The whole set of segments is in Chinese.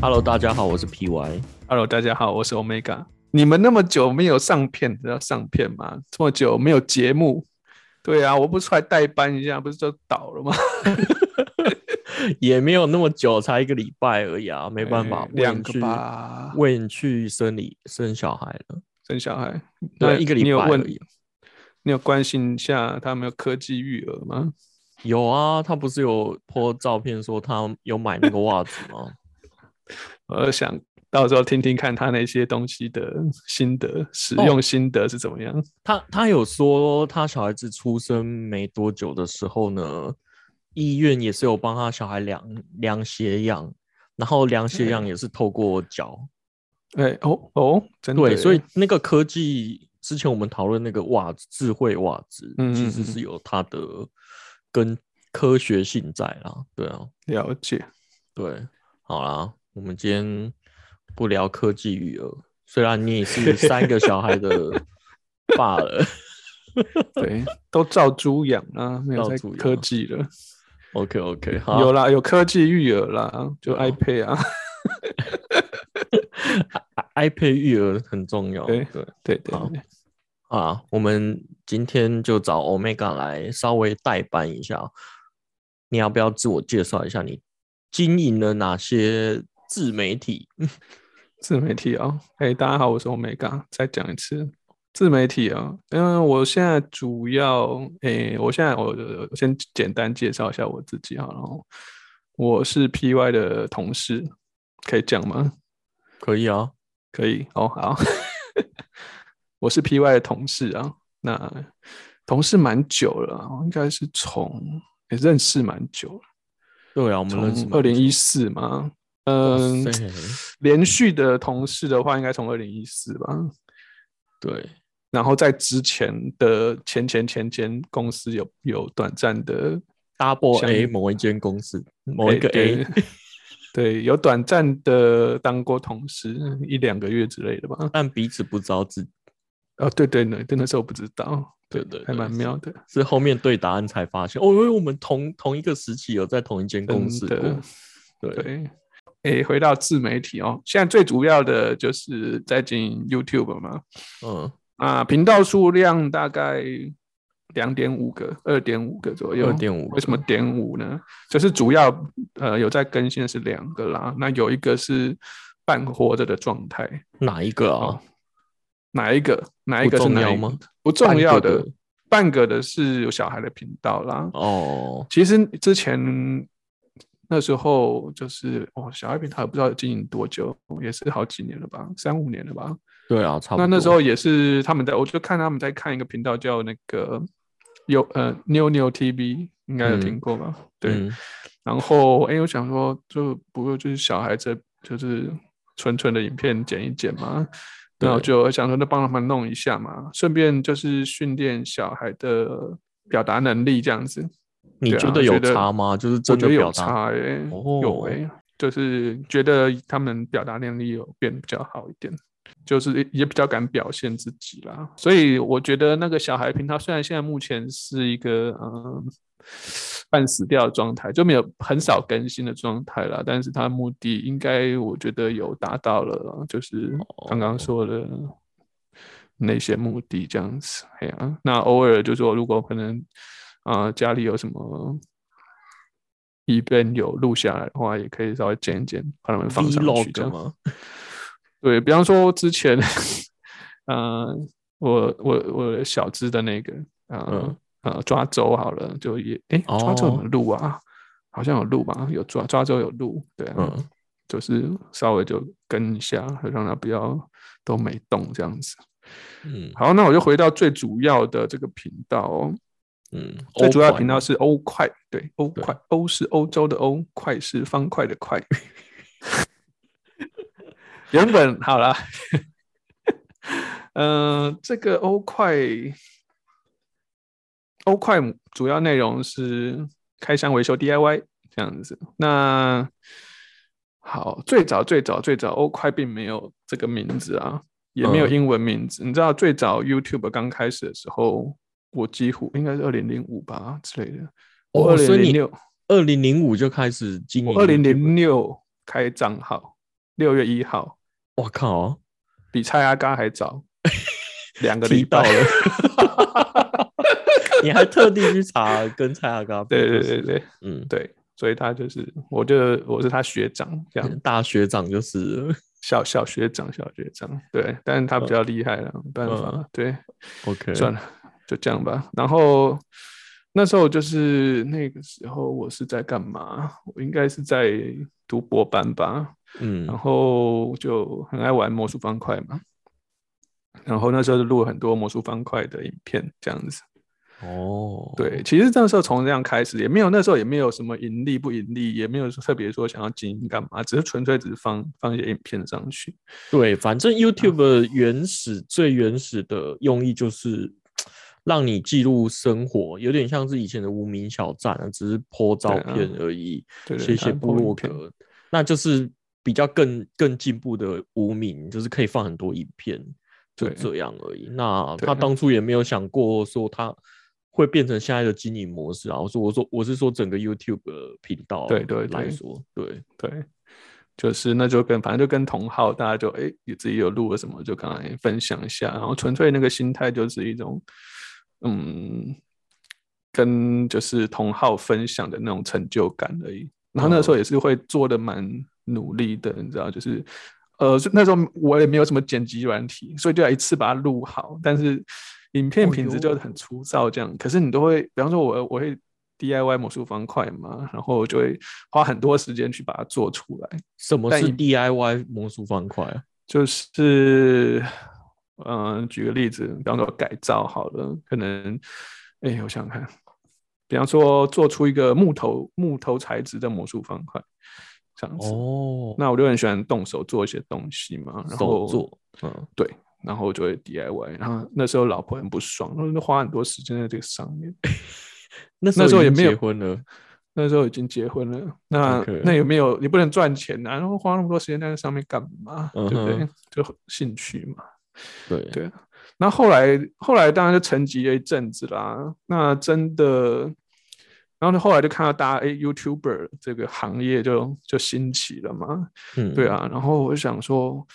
Hello，大家好，我是 PY。Hello，大家好，我是 Omega。你们那么久没有上片，要上片吗？这么久没有节目，对啊，我不出来代班一下，不是就倒了吗？也没有那么久，才一个礼拜而已啊，没办法哎，两个吧，为你去生理生小孩了，生小孩，对，那一个礼拜而已。你有关心一下他有没有科技育儿吗？有啊，他不是有 po 照片说他有买那个袜子吗？我想到时候听听看他那些东西的心得，使哦用心得是怎么样。他他有说，他小孩子出生没多久的时候呢，医院也是有帮他小孩量量血氧，然后量血氧也是透过脚。哎、哦哦，真的，对，所以那个科技之前我们讨论那个袜子，智慧袜子，嗯嗯嗯其实是有它的跟科学性在啦。对啊，了解。对，好啦，我们今天不聊科技育儿，虽然你也是三个小孩的 爸了。对，都照猪养啊，没有在科技了。OK OK，好，有啦，有科技育儿啦，就 iPad 啊。iPad 育儿很重要。对对对对好对，啊，我们今天就找 Omega 来稍微代班一下。你要不要自我介绍一下？你经营了哪些自媒体？自媒体哦。哎，大家好，我是 Omega，再讲一次，自媒体哦。嗯，我现在主要，哎，我现在我我先简单介绍一下我自己好了。然后我是 PY 的同事，可以讲吗？可以啊，可以哦，好。我是 PY 的同事啊，那同事蛮久了啊，应该是从也认识蛮久了。对啊，我们认识从二零一四嘛，嗯连续的同事的话，应该从二零一四吧。对，然后在之前的前前前前公司有有短暂的 Double A 某一间公司，某一个 A，对，有短暂的当过同事一两个月之类的吧。但彼此不知道自哦，对对对，对那时候不知道，还对对还蛮妙的。是后面对答案才发现，哦，因为我们同同一个时期有在同一间公司的。过。对，对，诶，回到自媒体哦，现在最主要的就是在经营 YouTube 嘛，嗯，啊，频道数量大概两点五个、二点五个左右。点五为什么点五呢？就是主要呃有在更新的是两个啦，那有一个是半活着的状态，哪一个啊哦？哪一个？哪一不个重要吗？不重要的半个的，半个的是有小孩的频道啦。哦，其实之前那时候就是哦，小孩频道也不知道经营多久，也是好几年了吧，三五年了吧。对啊，差不多。那那时候也是他们在，我就看他们在看一个频道叫那个有呃妞妞 TV，应该有嗯听过吧？对。嗯然后哎，我想说，就不过就是小孩子就是纯纯的影片剪一剪嘛。然后就想说，那帮他们弄一下嘛，顺便就是训练小孩的表达能力这样子。你觉得有差吗？就是真的有差哎、有哦哎、就是觉得他们表达能力有变比较好一点，就是也比较敢表现自己啦。所以我觉得那个小孩平，他虽然现在目前是一个嗯半死掉的状态，就没有很少更新的状态啦，但是他的目的应该我觉得有达到了，就是刚刚说的那些目的这样子。哎呀、那偶尔就说如果可能啊、呃家里有什么。一边有录下来的话，也可以稍微剪一剪，把它们放上去这 vlog 样。吗？对比方说之前，呃，我我我小只的那个，呃、嗯呃抓周好了，就也哎抓周有录啊？好像有录吧，有抓抓周有录，对啊，嗯就是稍微就跟一下，让它不要都没动这样子。嗯好，那我就回到最主要的这个频道哦。嗯，最主要频道是欧快，对，欧对快，欧是欧洲的欧，快是方块的快。原本好了，嗯、这个欧快，欧快主要内容是开箱维修 DIY 这样子。那好，最早最早最早，欧快并没有这个名字啊，也没有嗯英文名字。你知道最早 YouTube 刚开始的时候，我几乎应该是二零零五吧之类的。我二哦所以你零零六，二零零五就开始经营我二零零六开账号，六月一号，我靠，比蔡阿嘎还早 两个礼拜。到了，你还特地去查跟蔡阿嘎 对对对对。嗯，对，所以他就是，我就我是他学长，这样。大学长就是小小学长，小学长，对，但是他比较厉害了，没办法，嗯。对，OK，算了，就这样吧。然后那时候就是那个时候，我是在干嘛？我应该是在读博班吧，嗯然后就很爱玩魔术方块嘛。然后那时候就录了很多魔术方块的影片，这样子。哦，对，其实那时候从这样开始，也没有那时候也没有什么盈利不盈利，也没有说特别说想要经营干嘛，只是纯粹只是放放一些影片上去。对，反正 YouTube 原始、最原始的用意就是让你记录生活，有点像是以前的无名小站啊，只是 po 照片而已，对对写写它部落格，那就是比较更更进步的无名，就是可以放很多影片，就对这样而已。那他当初也没有想过说他会变成现在的经营模式啊。我说我说我是说整个 YouTube 的频道对对对来说，对对，就是那就跟反正就跟同好，大家就哎，你自己有录了什么，就刚才分享一下，然后纯粹那个心态就是一种，嗯，跟就是同好分享的那种成就感而已。然后那时候也是会做的蛮努力的，你知道，就是呃那时候我也没有什么剪辑软体，所以就要一次把它录好，但是影片哦品质就很粗糙这样。可是你都会，比方说我我会 DIY 魔术方块嘛，然后我就会花很多时间去把它做出来。什么是 DIY 魔术方块啊？就是，嗯、举个例子，比方说改造好了，可能，哎、我想想看，比方说做出一个木头木头材质的魔术方块，这样子。哦，那我就很喜欢动手做一些东西嘛，然手后做，嗯，对，然后我就会 DIY，然后那时候老婆很不爽，然后就花很多时间在这个上面。那 那时候也没有结婚了，那时候已经结婚了，那那有没有你不能赚钱啊？然后花那么多时间在那上面干嘛？对不对嗯？就兴趣嘛。对对啊，那后来后来当然就沉寂了一阵子啦。那真的，然后呢，后来就看到大家哎，YouTuber 这个行业就就兴起了嘛。嗯，对，啊，然后我就想说，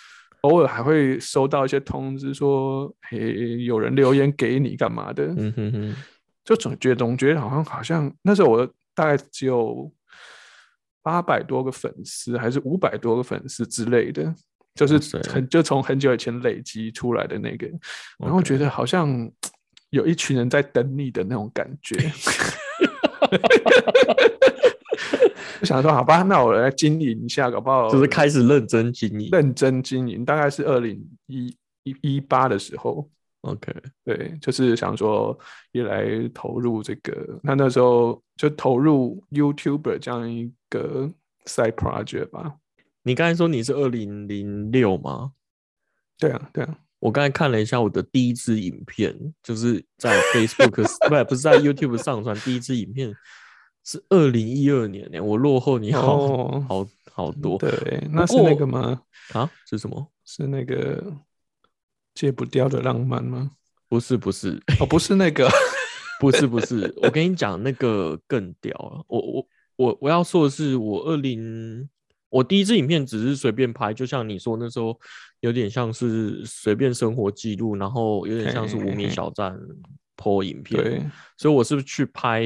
偶尔还会收到一些通知说，诶，有人留言给你干嘛的，嗯哼哼，就总觉得总觉得好像好像那时候我大概只有八百多个粉丝，还是五百多个粉丝之类的，就是很就从很久以前累积出来的那个，然后觉得好像有一群人在等你的那种感觉。我想说，好吧，那我来经营一下，搞不好就是开始认真经营。认真经营。大概是二零一一一八的时候，OK，对，就是想说也来投入这个，那那时候就投入 YouTuber 这样一个 side project 吧。你刚才说你是二零零六吗？对啊，对啊，我刚才看了一下我的第一支影片，就是在 Facebook 不不是在 YouTube 上传第一支影片是二零一二年呢，我落后你好、哦好好多对，那是那个吗？啊？是什么？是那个戒不掉的浪漫吗？不是不是哦，不是那个，不是不是，我跟你讲那个更屌了。我我我我要说的是，我二零我第一支影片只是随便拍，就像你说那时候有点像是随便生活记录，然后有点像是无名小站 po 影片。对，所以我是去拍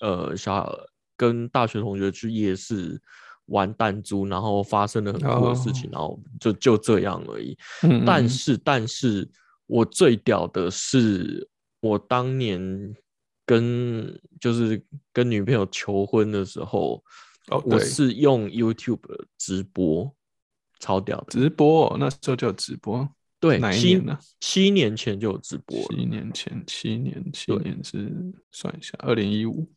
呃小跟大学同学去夜市玩弹珠，然后发生了很酷的事情，然后就就这样而已。嗯，嗯但是，但是我最屌的是，我当年跟就是跟女朋友求婚的时候，哦，我，是用 YouTube 直播，超屌的。直播哦，那时候就有直播，对，哪一七年呢七年前就有直播了。七年前，七年，七对年是算一下，二零一五。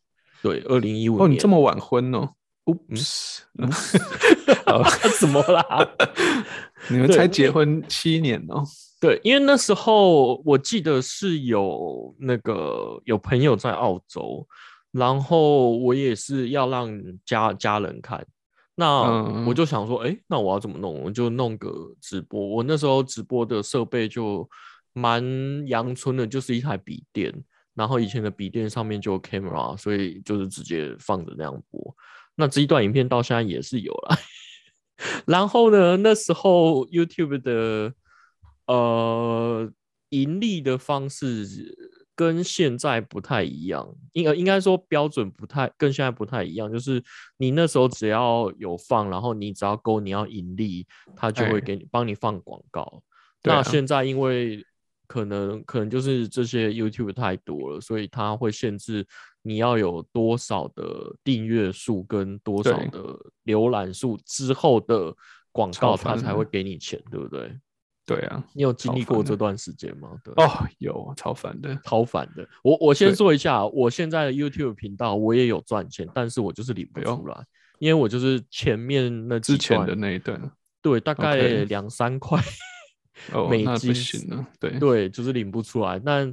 对，二零一五哦，你这么晚婚哦？Oops，好怎么啦？你们才结婚七年哦？对，因为那时候我记得是有那个有朋友在澳洲，然后我也是要让家家人看，那嗯我就想说，哎、那我要怎么弄？我就弄个直播。我那时候直播的设备就蛮阳春的，就是一台笔电，然后以前的笔电上面就有 camera，所以就是直接放着那样播。那这一段影片到现在也是有了。然后呢，那时候 YouTube 的呃盈利的方式跟现在不太一样，应该应该说标准不太跟现在不太一样。就是你那时候只要有放，然后你只要勾你要盈利，他就会哎给你帮你放广告。啊那现在因为可能可能就是这些 YouTube 太多了，所以它会限制你要有多少的订阅数跟多少的浏览数之后的广告，它超烦的才会给你钱，对不对？对啊，你有经超历过这段时间吗？对，哦，有超烦的，超烦的。我我先对说一下，我现在的 YouTube 频道我也有赚钱，但是我就是领不出来，因为我就是前面那之前的那一段，对，大概两三块，哦，美那不金行了，对，对，就是领不出来。那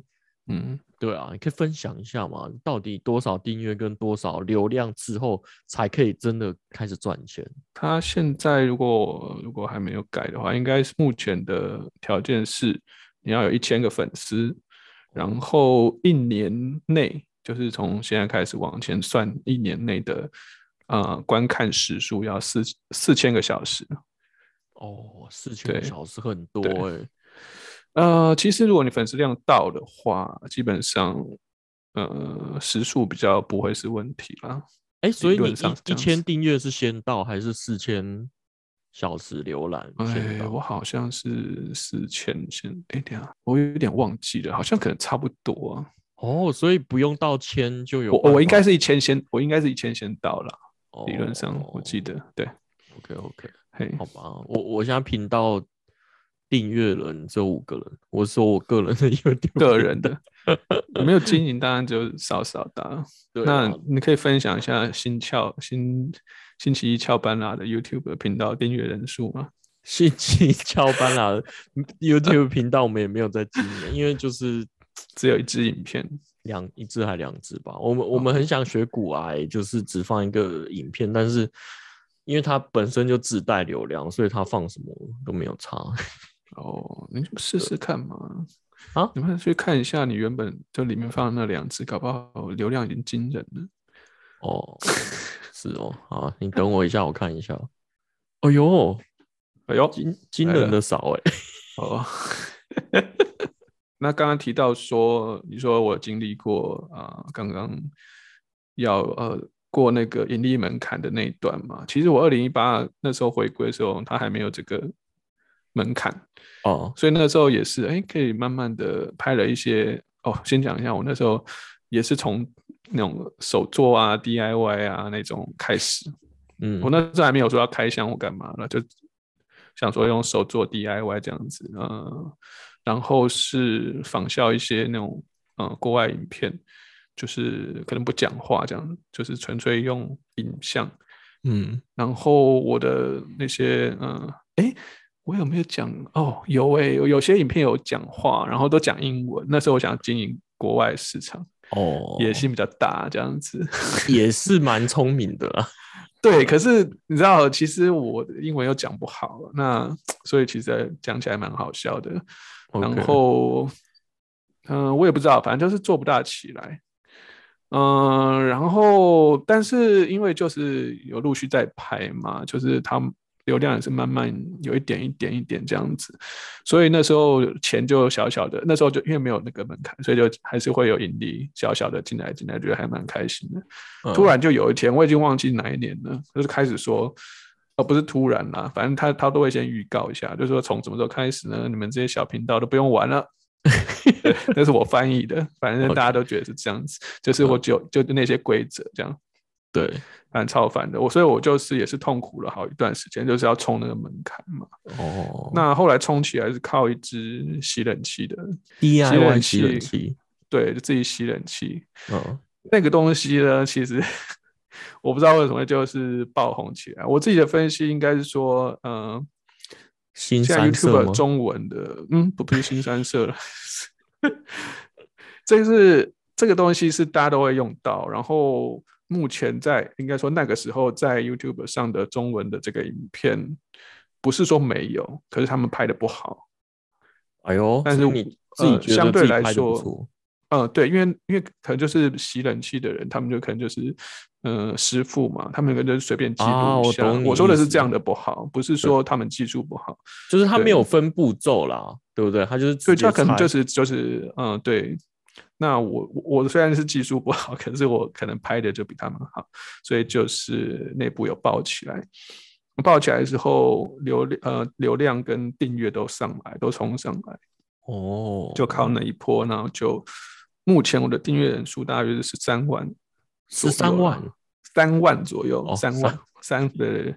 嗯，对啊，你可以分享一下嘛？到底多少订阅跟多少流量之后才可以真的开始赚钱？他现在如果如果还没有改的话，应该是目前的条件是你要有一千个粉丝，然后一年内就是从现在开始往前算，一年内的呃观看时数要四四千个小时。哦，四千个小时很多对哎、呃，其实如果你粉丝量到的话，基本上呃时数比较不会是问题啦。哎、所以你论上一一千订阅是先到还是四千小时浏览先哎，到？我好像是四千先，哎，等一下我有点忘记了，好像可能差不多啊。哦，所以不用到千就有我我应该是一千先，我应该是一千先到了，理论上我记哦得对。OK OK，嘿，好吧，我我现在频道订阅人只有五个人，我说我个人的 YouTube 个人的没有经营，当然就少少的啊。那啊你可以分享一下新翘新星期一翘班啦的 YouTube 频道订阅人数吗？星期一翘班啦，YouTube 频道我们也没有在经营，因为就是 只有一支影片，两一支还两支吧。我们我们很想学古癌，就是只放一个影片，但是因为它本身就自带流量，所以它放什么都没有差。哦，你就试试看嘛。啊你们去看一下你原本就里面放的那两只，搞不好流量已经惊人了。哦，是哦，好，你等我一下，我看一下。哎呦，哎呦，惊惊人的少哎、哦，那刚刚提到说，你说我经历过啊、刚刚要呃过那个盈利门槛的那一段嘛。其实我二零一八那时候回归的时候，它还没有这个门槛，哦，所以那时候也是哎，可以慢慢的拍了一些哦。先讲一下，我那时候也是从那种手作啊、DIY 啊那种开始，嗯，我那时候还没有说要开箱或干嘛了，就想说用手做 DIY 这样子，呃，然后是仿效一些那种呃国外影片，就是可能不讲话这样，就是纯粹用影像。嗯，然后我的那些嗯，哎，我有没有讲？哦，有诶，有有些影片有讲话，然后都讲英文。那时候我想经营国外市场，哦，野心比较大，这样子。也是蛮聪明的啦。对，可是你知道，其实我的英文又讲不好，那所以其实讲起来蛮好笑的。然后，嗯、我也不知道，反正就是做不大起来。嗯、然后，但是因为就是有陆续在拍嘛，就是他们流量也是慢慢有一点一点一点这样子，所以那时候钱就小小的，那时候就因为没有那个门槛，所以就还是会有盈利，小小的进来进来，觉得还蛮开心的。突嗯然就有一天，我已经忘记哪一年了，就是开始说，呃，不是突然啦，反正他他都会先预告一下，就是说从什么时候开始呢？你们这些小频道都不用玩了。对，那是我翻译的，反正大家都觉得是这样子，就是我就就那些规则这样，对，蛮超凡的。我所以，我就是也是痛苦了好一段时间，就是要冲那个门槛嘛。哦，那后来冲起来是靠一支吸冷气的，DIY 吸冷气，对，就自己吸冷气。嗯，那个东西呢，其实 我不知道为什么就是爆红起来。我自己的分析应该是说，嗯、新三色 YouTube？中文的，嗯，不不是新三色了，这个是这个东西是大家都会用到，然后目前在应该说那个时候在 YouTube 上的中文的这个影片，不是说没有，可是他们拍的不好。哎呦，但是你自己呃相对来说嗯呃，对，因为因为可能就是洗冷气的人，他们就可能就是呃师傅嘛，他们可能就随便记录一下。我说的是这样的不好，不是说他们技术不好，就是他没有分步骤啦，对不对？他就是所以直接猜他可能就是就是嗯对。那我我我虽然是技术不好，可是我可能拍的就比他们好，所以就是内部有爆起来。爆起来之后，流量呃流量跟订阅都上来，都冲上来。哦，就靠那一波，然后就目前我的订阅人数大约是十三万，十三万，三万左右，哦三万三的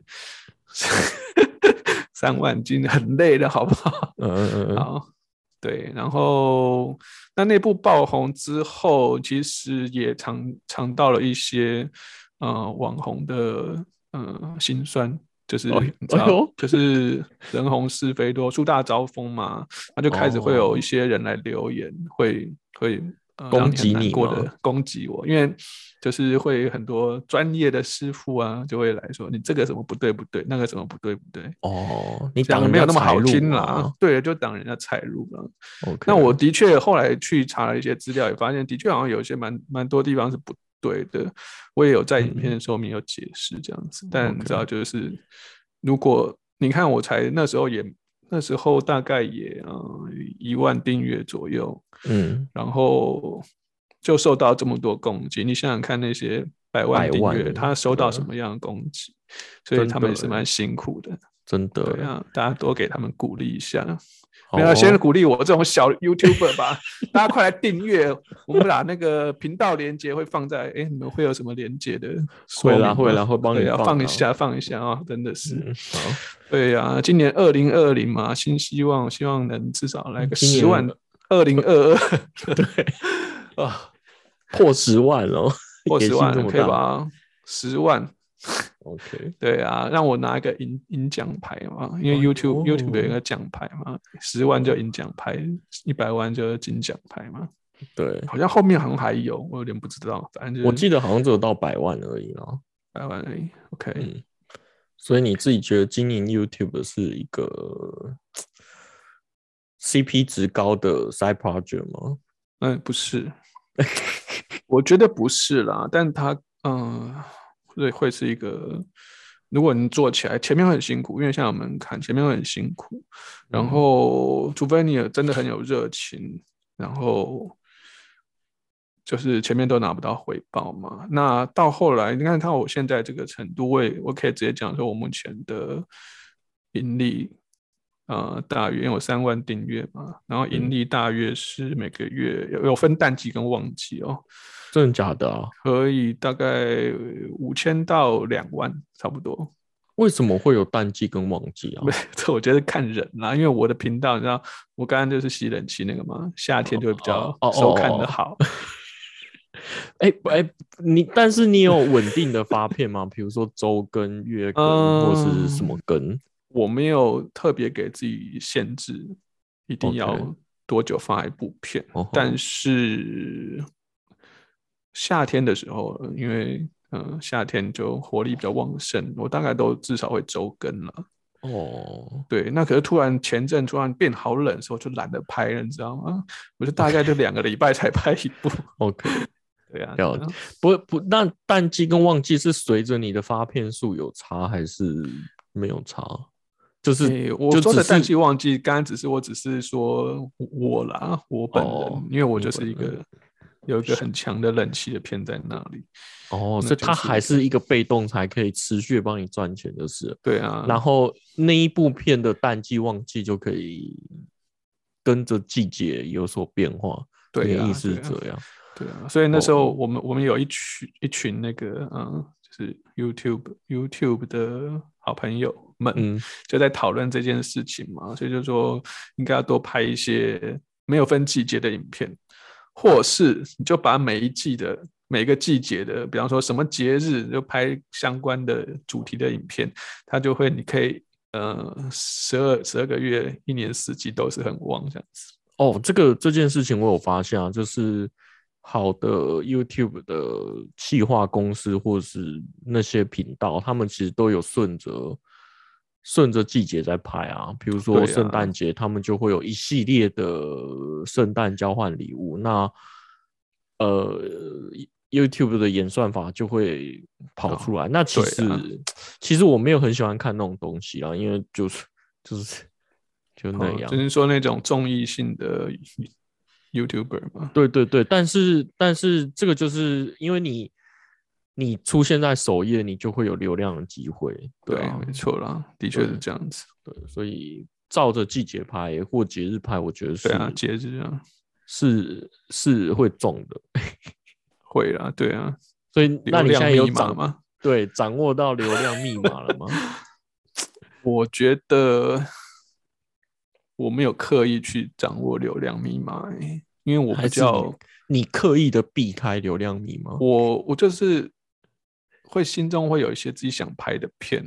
三万，已经很累的，好不好？嗯嗯嗯嗯，好，对，然后那那部爆红之后，其实也尝尝到了一些呃网红的呃辛酸。就是哎你知道哎就是人红是非多，树大招风嘛，那就开始会有哦一些人来留言，会会呃攻击你过的攻击我，因为就是会很多专业的师傅啊，就会来说你这个什么不对不对，那个什么不对不对，哦，你讲挡的没有那么好听啦啊，对，就挡人家财路了。那我的确后来去查了一些资料，也发现的确好像有一些蛮蛮多地方是不对的。我也有在影片的说明有解释这样子，但你知道，就是如果你看我才那时候也那时候大概也嗯一万订阅左右，嗯，然后就受到这么多攻击，你想想看那些百万订阅，他收到什么样的攻击？所以他们也是的蛮辛苦的。真的对啊，大家多给他们鼓励一下。好没有，先哦鼓励我这种小 YouTuber 吧，大家快来订阅。我们把那个频道连接会放在，哎，你们会有什么连接的？会啦会啦会帮你对啊，放一下，放一下啊，真的是。对呀、今年二零二零嘛，新希望，希望能至少来个十万。二零二二，对 啊，破十万哦，破野十万可以吧？十万，？OK，对啊，让我拿一个银银奖牌嘛，因为哦 YouTube、YouTube 有一哦个奖牌嘛，十万就银奖牌，一百万就金奖牌嘛。对，好像后面好像还有，我有点不知道，反正就是我记得好像只有到百万而已啦。百万而已。OK，、嗯，所以你自己觉得经营 YouTube 是一个 CP 值高的 side project 吗？嗯，不是，我觉得不是啦，但他嗯，会会是一个，如果你做起来，前面会很辛苦，因为像我们看前面会很辛苦，然嗯后除非你也真的很有热情，然后就是前面都拿不到回报嘛。那到后来，你看看我现在这个程度，我也我可以直接讲说，我目前的盈利。呃，大约因为有三万订阅嘛，然后盈嗯利大约是每个月有有分淡季跟旺季哦，真的假的啊？可以大概五千到两万差不多。为什么会有淡季跟旺季啊 这我觉得看人啦，因为我的频道，你知道，我刚刚就是吸冷气那个嘛，夏天就会比较收看的好。哎不哎，你但是你有稳定的发片吗？比如说周更、月更，或是什么更？我没有特别给自己限制，一定要多久发一部片但是夏天的时候，因为嗯、呃夏天就活力比较旺盛，我大概都至少会周更了。哦，对，那可是突然前阵突然变好冷的时候，就懒得拍了，你知道吗？我就大概就两个礼拜才拍一部。OK，对啊，了对啊不不，那淡季跟旺季是随着你的发片数有差还是没有差？就是、诶我说的淡季旺季，刚刚只是我只是说我啦，我本人，哦因为我就是一个有一个很强的冷气的片在那里。哦，所以它还是一个被动才可以持续帮你赚钱，就是。对啊，然后那一部片的淡季旺季就可以跟着季节有所变化。对啊意思是这样？对啊，所以那时候哦我们、我们有一群一群那个嗯，就是 YouTube YouTube 的好朋友们，嗯就在讨论这件事情嘛，所以就说应该要多拍一些没有分季节的影片，或是你就把每一季的每个季节的，比方说什么节日就拍相关的主题的影片，它就会你可以呃十二十二个月一年四季都是很旺这样子。哦，这个这件事情我有发现啊，就是好的 YouTube 的企划公司或是那些频道，他们其实都有顺着顺着季节在拍啊。比如说圣诞节，他们就会有一系列的圣诞交换礼物。那呃 YouTube 的演算法就会跑出来。那其实、啊其实我没有很喜欢看那种东西啦，因为就是就是 就那样。哦就是说那种综艺性的 YouTuber 嘛。对对对，但是但是这个就是因为你你出现在首页，你就会有流量的机会，对没错啦，的确是这样子。对，所以照着季节拍或节日拍，我觉得是对啊，节日啊，是是会中的。会啦，对啊，所以那你现在有掌密码吗？对掌握到流量密码了吗？我觉得我没有刻意去掌握流量密码、欸，因为我比较你你刻意的避开流量密码？我我就是会心中会有一些自己想拍的片，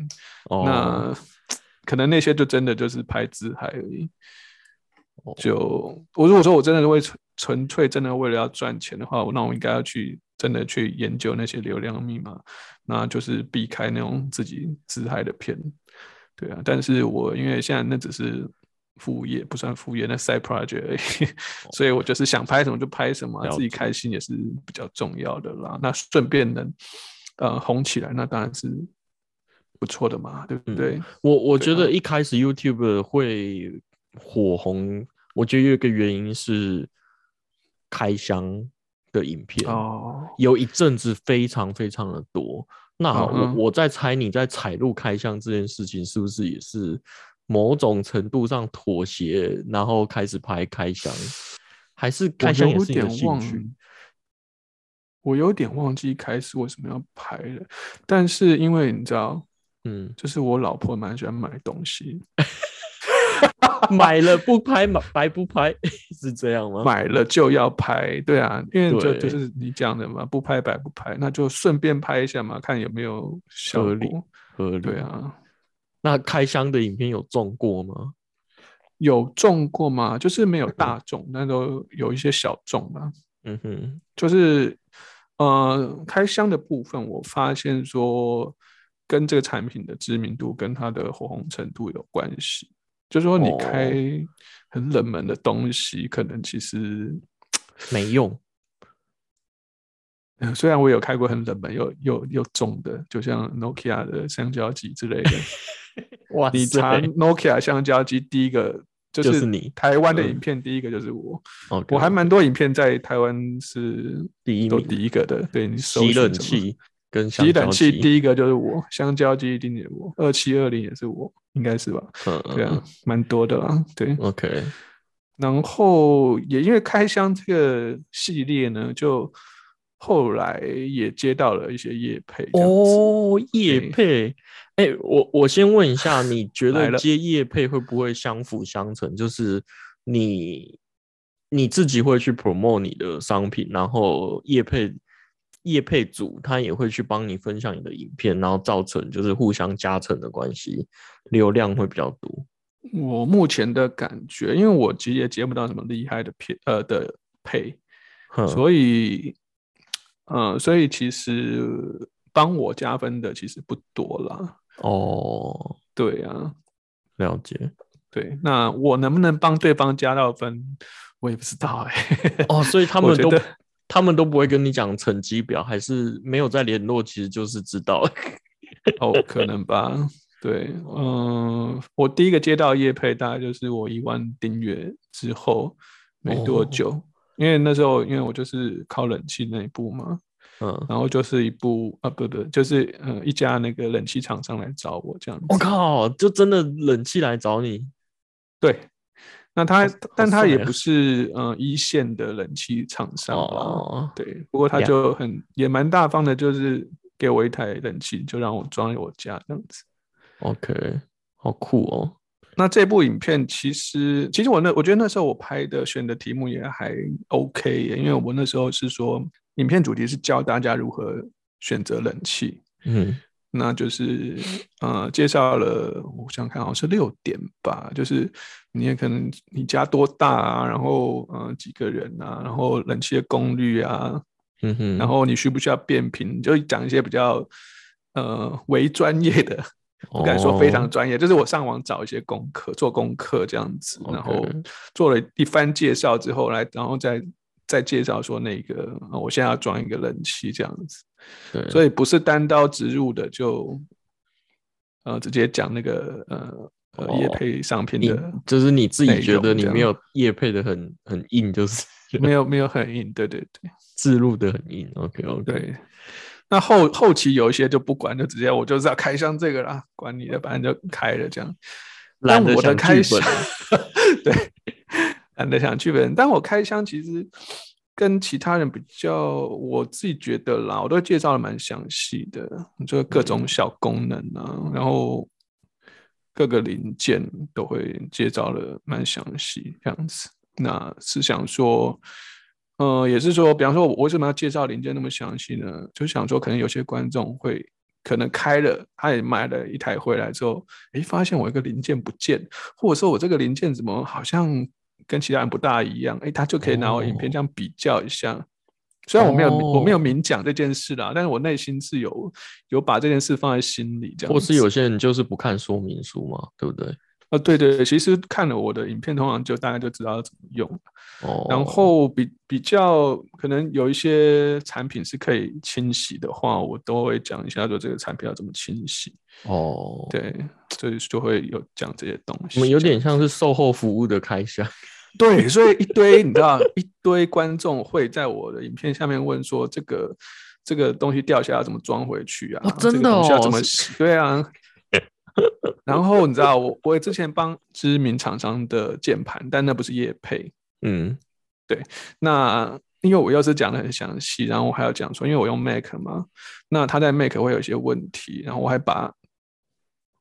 哦，那可能那些就真的就是拍自嗨而已。哦就我如果说我真的是会纯纯粹真的为了要赚钱的话，我那我应该要去真的去研究那些流量密码，那就是避开那种自己自嗨的片。对啊，但是我因为现在那只是副业，不算副业，那 side project 而已，所以我就是想拍什么就拍什么啊，自己开心也是比较重要的啦。那顺便能呃红起来，那当然是不错的嘛，对不嗯对？我我觉得一开始 YouTube 会火红，我觉得有一个原因是开箱的影片，哦，有一阵子非常非常的多。那我、嗯我在猜你在采入开箱这件事情是不是也是某种程度上妥协，然后开始拍开箱，还是我开箱也有是你的兴趣？我有点忘记开始为什么要拍了，但是因为你知道，嗯，就是我老婆蛮喜欢买东西，买了不拍，买白不拍，是这样吗？买了就要拍，对啊，因为就就是你讲的嘛，不拍白不拍，那就顺便拍一下嘛，看有没有效合理果。合理。对，啊，那开箱的影片有中过吗？有中过吗？就是没有 大中，但都有一些小中嘛。嗯哼，就是呃，开箱的部分，我发现说跟这个产品的知名度跟它的火红程度有关系。就是说，你哦开很冷门的东西，可能其实，没用。呃虽然我有开过很冷门又又又重的，就像 Nokia 的香蕉机之类的。哇你查 Nokia 香蕉机，第一个就就是是你台湾的嗯影片，第一个就是我。我还蛮多影片在台湾是第一都第一个的。对你搜洗冷寻什么气跟吸冷香蕉机气第一个就是我，香蕉机一定也我，二七二零也是我，应该是吧？嗯对啊，蛮多的啦。对，，OK，然后也因为开箱这个系列呢，就后来也接到了一些业配。哦，叶对配，哎、我我先问一下，你觉得接叶配会不会相辅相成？就是你你自己会去 promote 你的商品，然后叶配叶配组他也会去帮你分享你的影片，然后造成就是互相加成的关系，流量会比较多。我目前的感觉，因为我其实也接不到什么厉害的片呃的配，所以，呃，所以其实帮我加分的其实不多啦。哦，对啊，了解。对，那我能不能帮对方加到分，我也不知道哎、哦，所以他 们都他们都不会跟你讲成绩表，还是没有在联络，其实就是知道。哦，可 能吧。对，嗯、我第一个接到叶佩大概就是我一万订阅之后没多哦久，因为那时候因为我就是靠冷气那一部嘛，嗯，然后就是一部啊不不，就是呃一家那个冷气厂商来找我这样子。我靠，就真的冷气来找你。对，那他好但他也不是呃一线的冷气厂商啦。哦，对，不过他两就很也蛮大方的，就是给我一台冷气，就让我装在我家这样子。OK，好酷哦。那这部影片其实，其实我那我觉得那时候我拍的选的题目也还 OK 耶，因为我那时候是说，影片主题是教大家如何选择冷气，嗯，那就是呃介绍了，我想想看好像是六点吧，就是你也可能你家多大啊，然后呃几个人啊，然后冷气的功率啊，嗯哼，然后你需不需要变频，就讲一些比较呃为专业的，不敢说非常哦。专业，就是我上网找一些功课，做功课这样子，然后做了一番介绍之后来，然后再再介绍说那个我现在要装一个冷气这样子，对，所以不是单刀直入的就呃直接讲那个呃呃叶配商品的，就是你自己觉得你没有叶配的很很硬，就是没有没有很硬，对对对，自录的很硬，OK OK，对。那后后期有一些就不管，就直接我就是要开箱这个啦，管你的，反正就开了这样。懒得想剧本，对，懒得想剧本。但我开箱其实跟其他人比较，我自己觉得啦，我都介绍的蛮详细的，就各种小功能啊，然后各个零件都会介绍的蛮详细这样子。那是想说。呃，也是说，比方说，我为什么要介绍零件那么详细呢？就想说，可能有些观众会可能开了，他也买了一台回来之后，哎，发现我一个零件不见，或者说我这个零件怎么好像跟其他人不大一样，哎，他就可以拿我影片这样比较一下。虽然我没有我没有明讲这件事啦，但是我内心是有有把这件事放在心里，这样。或是有些人就是不看说明书嘛，对不对？啊，对对，其实看了我的影片，通常就大概就知道怎么用。哦，然后比比较可能有一些产品是可以清洗的话，我都会讲一下，说这个产品要怎么清洗。哦，对，所以就会有讲这些东西。我们有点像是售后服务的开箱。对，所以一堆你知道，一堆观众会在我的影片下面问说，这个这个东西掉下来怎么装回去啊？真的哦，怎么洗？对啊。然后你知道我我之前帮知名厂商的键盘，但那不是叶配。嗯，对。那因为我要是讲的很详细，然后我还要讲说，因为我用 Mac 嘛，那他在 Mac 会有一些问题，然后我还把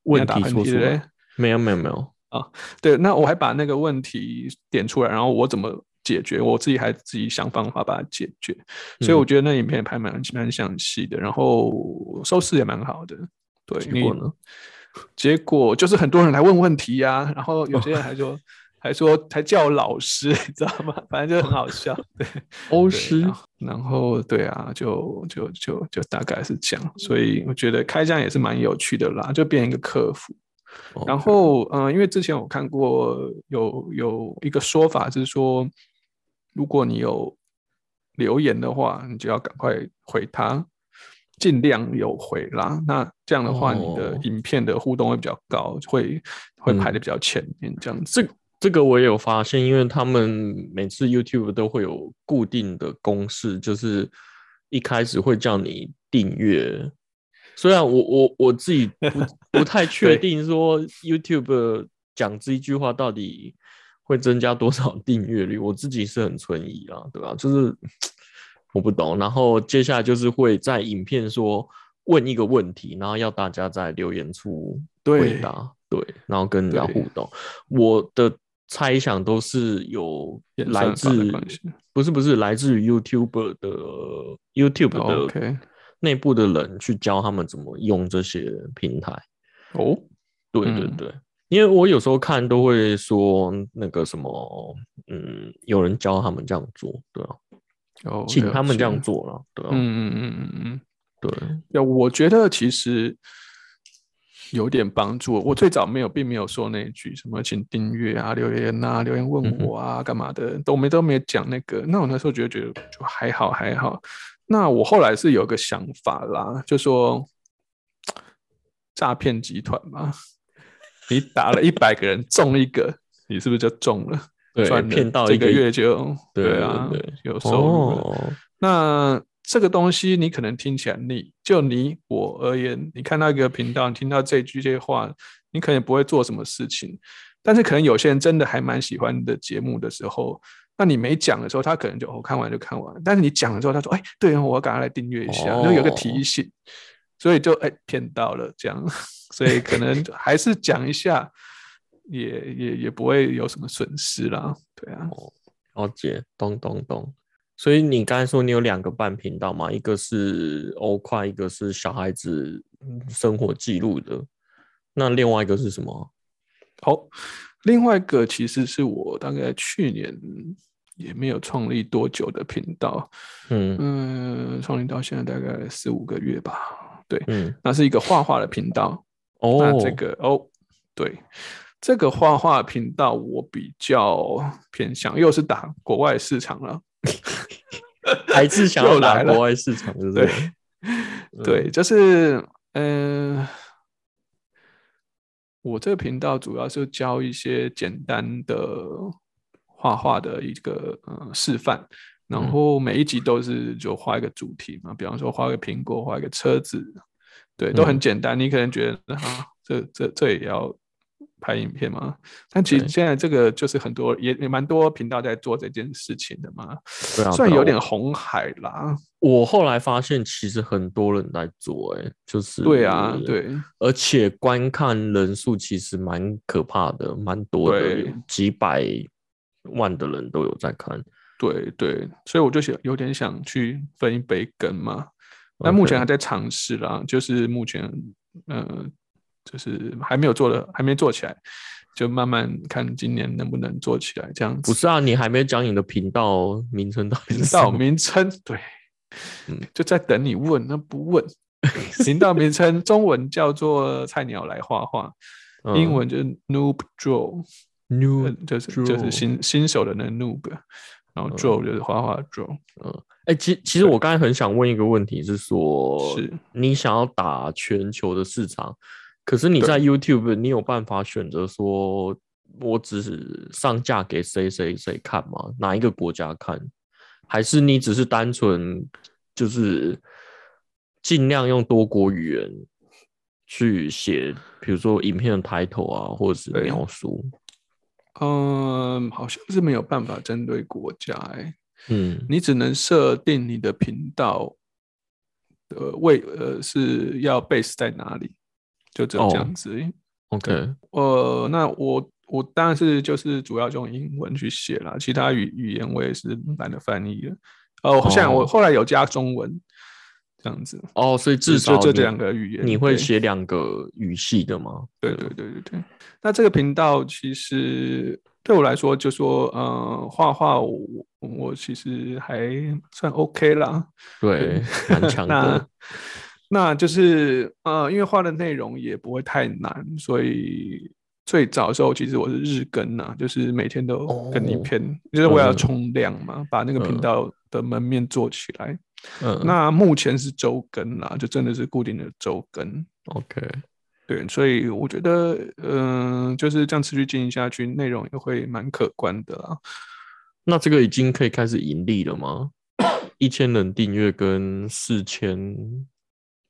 问题说出来。没有没有没有啊，对。那我还把那个问题点出来，然后我怎么解决，我自己还自己想方法把它解决。所以我觉得那影片拍蛮蛮详细的，然后收视也蛮好的。对，结果呢？结果就是很多人来问问题呀，然后有些人还说，还说还叫老师，你知道吗？反正就很好笑。对，欧师。然后对啊，就就就就大概是这样。所以我觉得开箱也是蛮有趣的啦，就变一个客服。然后嗯，因为之前我看过有有一个说法是说，如果你有留言的话，你就要赶快回他。尽量有回啦，那这样的话，你的影片的互动会比较高，会会排的比较前面。这样子，这这个我也有发现，因为他们每次 YouTube 都会有固定的公式，就是一开始会叫你订阅。虽然我我我自己不 不太确定说 YouTube 讲这一句话到底会增加多少订阅率，我自己是很存疑啊，对吧？就是。我不懂，然后接下来就是会在影片说问一个问题，然后要大家在留言处回答，对，然后跟人家互动。我的猜想都是有来自不是不是来自于 YouTube 的 YouTube 的内部的人去教他们怎么用这些平台。哦，对对对，因为我有时候看都会说那个什么，嗯，有人教他们这样做，对啊。请他们这样做了，对吧？嗯嗯嗯嗯嗯，对。要我觉得其实有点帮助。我最早没有，并没有说那一句什么请订阅啊、留言啊、留言问我啊、干嘛的，都没都没讲那个。那我那时候觉得觉得就还好还好。那我后来是有个想法啦，就说诈骗集团嘛，你打了一百个人中一个，你是不是就中了？赚骗到一个月就对啊，有收入。那这个东西你可能听起来腻，就你我而言，你看到一个频道，你听到这句这些话，你可能不会做什么事情。但是可能有些人真的还蛮喜欢你的节目的时候，那你没讲的时候，他可能就哦看完就看完。但是你讲了之后，他说哎，对啊，我要赶快来订阅一下，就有个提醒，所以就哎骗到了这样。所以可能还是讲一下。也也也不会有什么损失啦，对啊，了解，咚咚咚。所以你刚才说你有两个半频道嘛，一个是欧快，一个是小孩子生活记录的。那另外一个是什么？好，另外一个其实是我大概去年也没有创立多久的频道，嗯嗯，创立到现在大概四五个月吧。对，嗯，那是一个画画的频道。哦，那这个哦，对。这个画画频道我比较偏向，又是打国外市场了。还是想要打国外市场，对不对？对，就是嗯，我这个频道主要是教一些简单的画画的一个呃示范，然后每一集都是就画一个主题嘛，比方说画个苹果，画一个车子，对，都很简单。你可能觉得啊，这这这也要。拍影片吗？但其实现在这个就是很多也也蛮多频道在做这件事情的嘛，虽然有点红海啦。我后来发现其实很多人在做，哎，就是对啊，对，而且观看人数其实蛮可怕的，蛮多的，几百万的人都有在看。对对，所以我就想有点想去分一杯羹嘛。那目前还在尝试啦，就是目前嗯。就是还没有做的，还没做起来，就慢慢看今年能不能做起来这样子。不是啊，你还没讲你的频道名称到频道名称，对，嗯，就在等你问，那不问。频道名称中文叫做“菜鸟来画画”，英文就是 “noob draw”，noob 就是就是新新手的那 noob，然后 draw 就是画画 draw。嗯，哎，其其实我刚才很想问一个问题，是说，是你想要打全球的市场？可是你在 YouTube，你有办法选择说，我只是上架给谁谁谁看吗？哪一个国家看？还是你只是单纯就是尽量用多国语言去写，比如说影片的抬头啊，或者是描述？嗯，好像是没有办法针对国家哎，嗯，你只能设定你的频道的位，呃，是要 base 在哪里？就这样子，OK，呃，那我我当然是就是主要用英文去写啦，其他语语言我也是懒得翻译了。哦，现在我后来有加中文，这样子。哦，所以至少这两个语言，你会写两个语系的吗？对对对对对。那这个频道其实对我来说，就说呃，画画我我其实还算 OK 啦，对，蛮强的。那就是呃，因为画的内容也不会太难，所以最早的时候其实我是日更呐，就是每天都更一篇，就是为了冲量嘛，把那个频道的门面做起来。嗯，那目前是周更啦，就真的是固定的周更。OK，对，所以我觉得嗯，就是这样持续经营下去，内容也会蛮可观的啦。那这个已经可以开始盈利了吗？一千人订阅跟四千。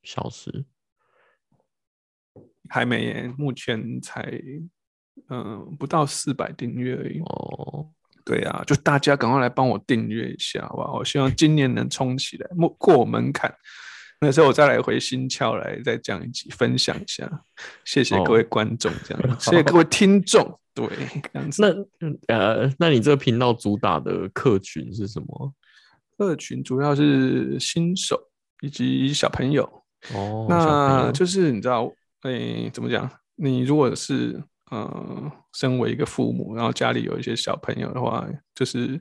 小时还没耶，目前才嗯不到四百订阅而已。哦，对啊，就大家赶快来帮我订阅一下，好不好？我希望今年能冲起来，过过门槛。那时候我再来回新窍来再讲一集，分享一下。谢谢各位观众，这样，谢谢各位听众。对，这样子。那呃，那你这个频道主打的客群是什么？客群主要是新手以及小朋友。哦，那就是你知道，诶，怎么讲？你如果是呃，身为一个父母，然后家里有一些小朋友的话，就是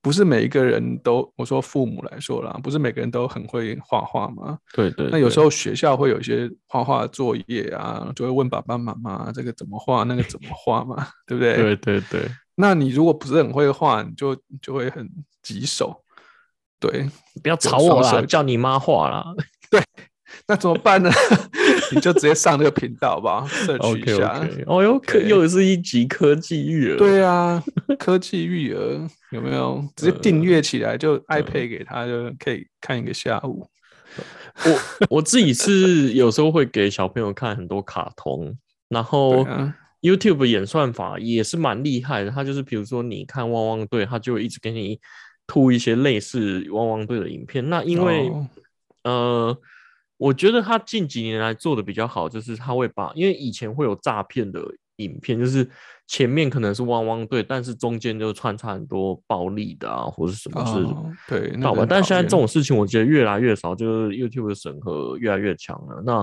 不是每一个人都，我说父母来说啦，不是每个人都很会画画嘛。对对。那有时候学校会有一些画画作业啊，就会问爸爸妈妈这个怎么画，那个怎么画嘛，对不对？对对对。那你如果不是很会画，你就就会很棘手。对，不要吵我啦，叫你妈画啦。对。那怎么办呢？你就直接上那个频道吧，摄取一下。哦哟，科又是一集科技育儿。对啊，科技育儿有没有直接订阅起来？就 iPad 给他，就可以看一个下午。我我自己是 有时候会给小朋友看很多卡通，然后 YouTube 演算法也是蛮厉害的。他就是比如说你看汪汪队，它就一直给你吐一些类似汪汪队的影片。那因为呃。我觉得他近几年来做的比较好，就是他会把，因为以前会有诈骗的影片，就是前面可能是汪汪队，但是中间就穿插很多暴力的啊，或者什么是对，好吧。但现在这种事情我觉得越来越少，就是 YouTube 的审核越来越强了。那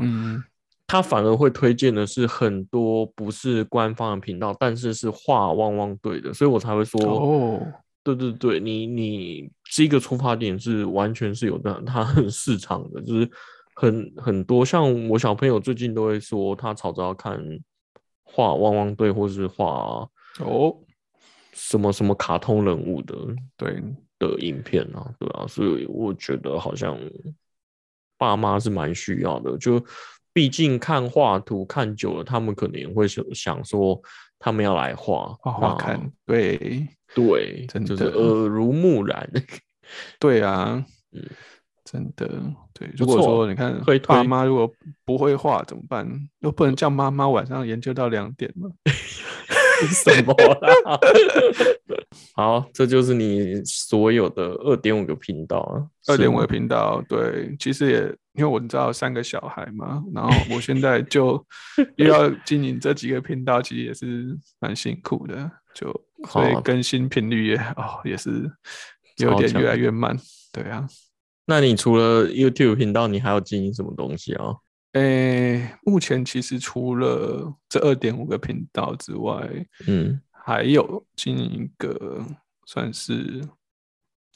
他反而会推荐的是很多不是官方的频道，但是是画汪汪队的，所以我才会说哦，对对对，你你这个出发点是完全是有的，它很市场的，就是。很很多，像我小朋友最近都会说，他吵着要看画汪汪队，或是画哦。什么什么卡通人物的。对，的影片啊，对啊，所以我觉得好像爸妈是蛮需要的，就毕竟看画图看久了，他们可能也会想想说，他们要来画画画看，对对，真就是的。耳濡目染。对啊，嗯。真的对。如果错说你看推推爸妈如果不会画怎么办？又不能叫妈妈晚上研究到两点嘛。什么啦？好，这就是你所有的二点五个频道啊，二点五个频道，对，其实也因为我知道三个小孩嘛，然后我现在就 又要经营这几个频道，其实也是蛮辛苦的，就所以更新频率也哦也是有点越来越慢，对啊。那你除了 YouTube 频道，你还要经营什么东西啊？诶，目前其实除了这二点五个频道之外，嗯，还有经营一个算是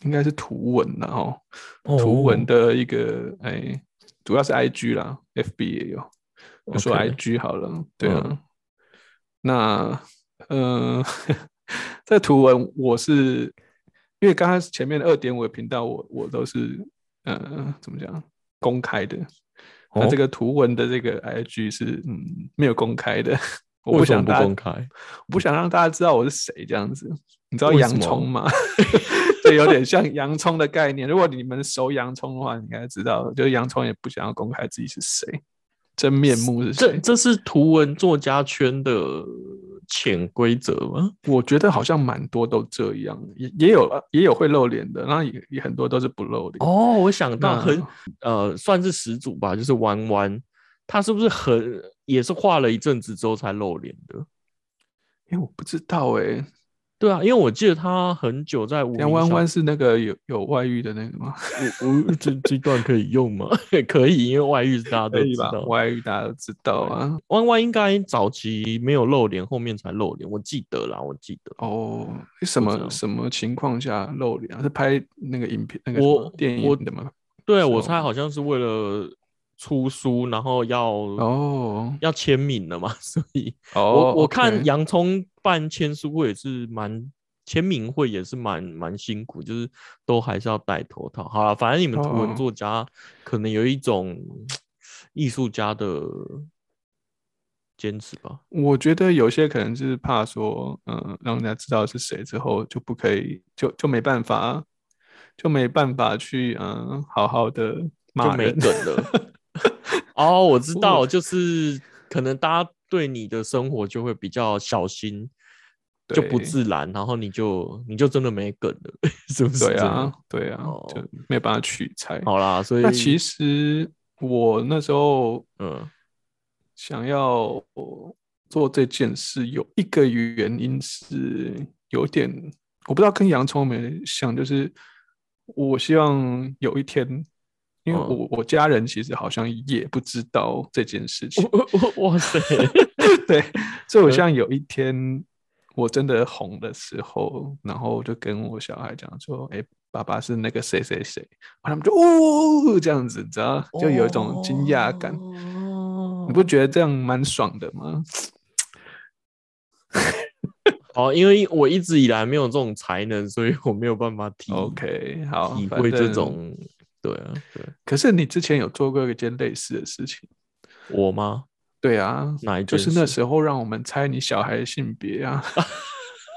应该是图文然后图文哦的一个诶，主要是 IG 啦，FB 也有，我说 IG 好了，对啊。嗯那呃，在图文我是因为刚开始前面的二点五个频道我我都是呃怎么讲公开的，那哦这个图文的这个 IG 是嗯没有公开的，我不想不公开？我不想让大家知道我是谁这样子。你知道洋葱吗？这有点像洋葱的概念。如果你们熟洋葱的话，你应该知道，就是洋葱也不想要公开自己是谁，真面目是谁。这这是图文作家圈的潜规则吗？我觉得好像蛮多都这样，也也有也有会露脸的，然后也也很多都是不露脸。哦，我想到很呃，算是始祖吧，就是弯弯，他是不是很也是画了一阵子之后才露脸的？因为我不知道哎、对啊，因为我记得他很久在无欸，弯弯是那个有有外遇的那个吗？我我这这段可以用吗？可以，因为外遇是大家都？知道。外遇大家都知道啊。弯弯应该早期没有露脸，后面才露脸，我记得啦，我记得。哦，欸什么什么情况下露脸啊？是拍那个影片那个电影的吗？对，我猜好像是为了出书，然后要哦要签名了嘛，所以哦，我我看洋葱办签书会也是蛮签名会也是蛮蛮辛苦，就是都还是要戴头套。好了，反正你们图文哦作家可能有一种 艺术家的坚持吧。我觉得有些可能就是怕说，嗯，让人家知道是谁之后就不可以，就就没办法，就没办法去，嗯，好好的就。没梗了。哦，我知道，就是可能大家对你的生活就会比较小心，就不自然，然后你就你就真的没梗了，是不是？对啊，，对啊，哦就没办法取材。好啦，所以那其实我那时候嗯想要做这件事，有一个原因是有点，我不知道跟洋葱有没有像，就是我希望有一天，因为嗯我我家人其实好像也不知道这件事情，哇塞，对，所以我像有一天我真的红的时候，然后就跟我小孩讲说，哎、爸爸是那个谁谁谁，然后他们就哦这样子，你知道，就有一种惊讶感。哦你不觉得这样蛮爽的吗？哦，因为我一直以来没有这种才能，所以我没有办法体 OK，好，体会这。种。对啊，对，可是你之前有做过一件类似的事情，我吗？对啊，哪一件就是那事时候让我们猜你小孩的性别啊，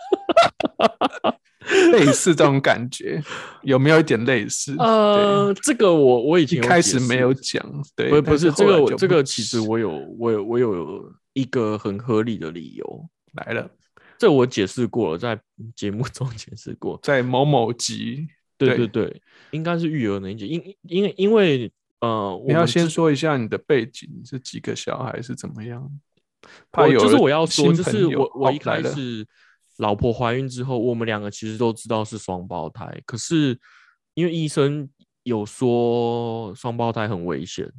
类似这种感觉，有没有一点类似？呃，这个我我以对，前有一开始没有讲，对，不不是这个这个其实我有我有我有一个很合理的理由，来了，这我解释过了，在节目中解释过。在某某集，对对对对，应该是育儿那一集，因因为因为呃，我你要先说一下你的背景是几个小孩是怎么样？怕我有就是我要说，就是我我一开始老婆怀孕之后，我们两个其实都知道是双胞胎，可是因为医生有说双胞胎很危险，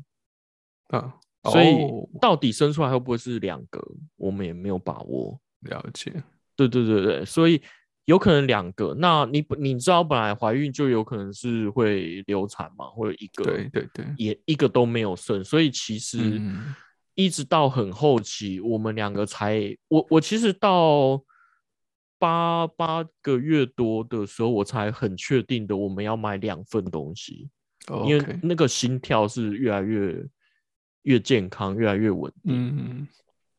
啊，所以哦到底生出来会不会是两个，我们也没有把握。了解，对对对对，所以有可能两个。那你你知道本来怀孕就有可能是会流产嘛，或者一个对对对，也一个都没有剩，所以其实嗯一直到很后期，我们两个才我我其实到八八个月多的时候，我才很确定的我们要买两份东西，因为那个心跳是越来越越健康，越来越稳定。嗯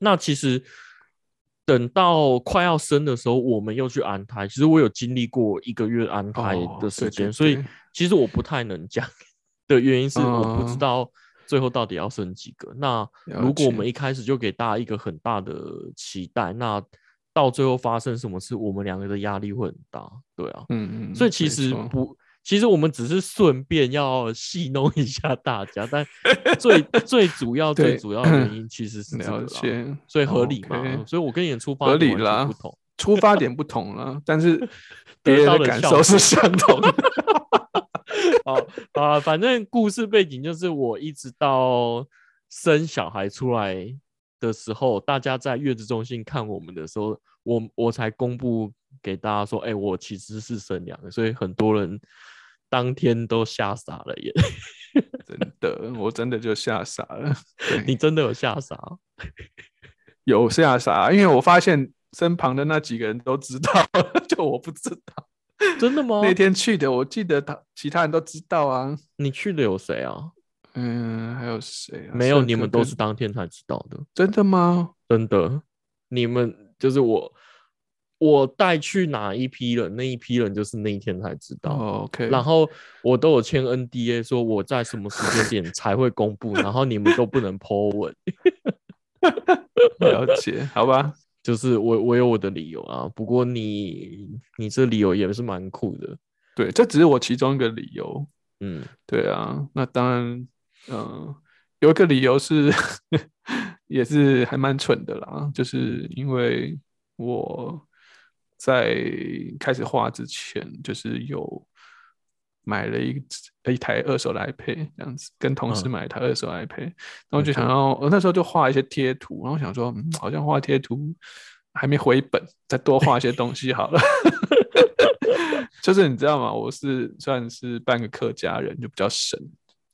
那其实等到快要生的时候，我们又去安胎。其实我有经历过一个月安胎哦的时间，对对所以其实我不太能讲的原因是我不知嗯道最后到底要生几个。那如果我们一开始就给大家一个很大的期待，那到最后发生什么事，我们两个的压力会很大。对啊，嗯嗯，所以其实不，其实我们只是顺便要戏弄一下大家，但 最最主要、最主要的原 因其实是这个了啦，所以合理嘛所以我跟你的出发合理啦不同。出发点不同了，但是 别人的感受是相同的。好啊，反正故事背景就是我一直到生小孩出来的时候，大家在月子中心看我们的时候，我我才公布给大家说，哎、我其实是生两个，所以很多人当天都吓傻了耶。真的，我真的就吓傻了。你真的有吓傻？有吓傻，因为我发现身旁的那几个人都知道，就我不知道。真的吗？那天去的，我记得他其他人都知道啊。你去的有谁啊？嗯，还有谁啊？没有，你们都是当天才知道的。真的吗？真的，你们就是我，我带去哪一批人，那一批人就是那一天才知道。哦，OK，然后我都有签 NDA，说我在什么时间点 才会公布，然后你们都不能 po 文，了解，好吧。就是我我有我的理由啊。不过你你这理由也是蛮酷的，对，这只是我其中一个理由。嗯，对啊，那当然，嗯、有一个理由是，也是还蛮蠢的啦，就是因为我在开始画之前，就是有买了一一台二手的 iPad，这样子，跟同事嗯买一台二手 iPad，然后就想要，我那时候就画一些贴图，然后想说，嗯，好像画贴图还没回本，再多画一些东西好了。就是你知道吗？我是算是半个客家人，就比较神。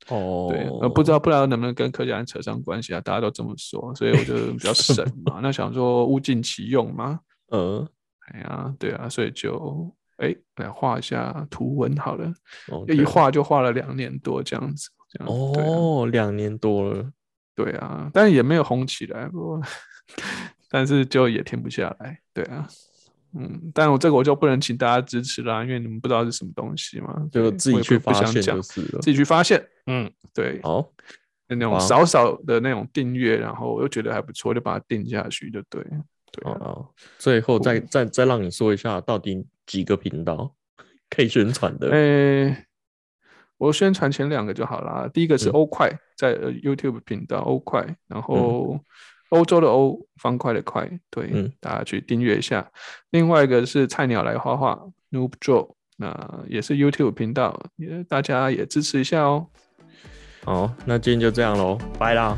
哦，对，呃，不知道不知道能不能跟客家人扯上关系啊？大家都这么说，所以我就比较神嘛。那想说物尽其用嘛，呃哎呀，对啊，所以就哎来画一下图文好了。，OK 一画就画了两年多这样子，这样哦，两年多了，对啊，但也没有红起来，不过 但是就也停不下来，对啊。嗯，但我这个我就不能请大家支持啦，因为你们不知道是什么东西嘛，就自己去发现就是了。自己去发现。嗯，对，好，那种少少的那种订阅，然后我又觉得还不错，就把它定下去，就对了。对啊，好，最后再酷再再让你说一下，到底几个频道 可以宣传的？诶、我宣传前两个就好啦。第一个是嗯欧快，在呃 YouTube 频道欧快，然后欧洲的欧，方块的块，对，嗯大家去订阅一下。另外一个是菜鸟来画画 Noob Joe，那也是 YouTube 频道，也大家也支持一下哦。好，那今天就这样喽，拜啦。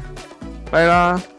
拜啦。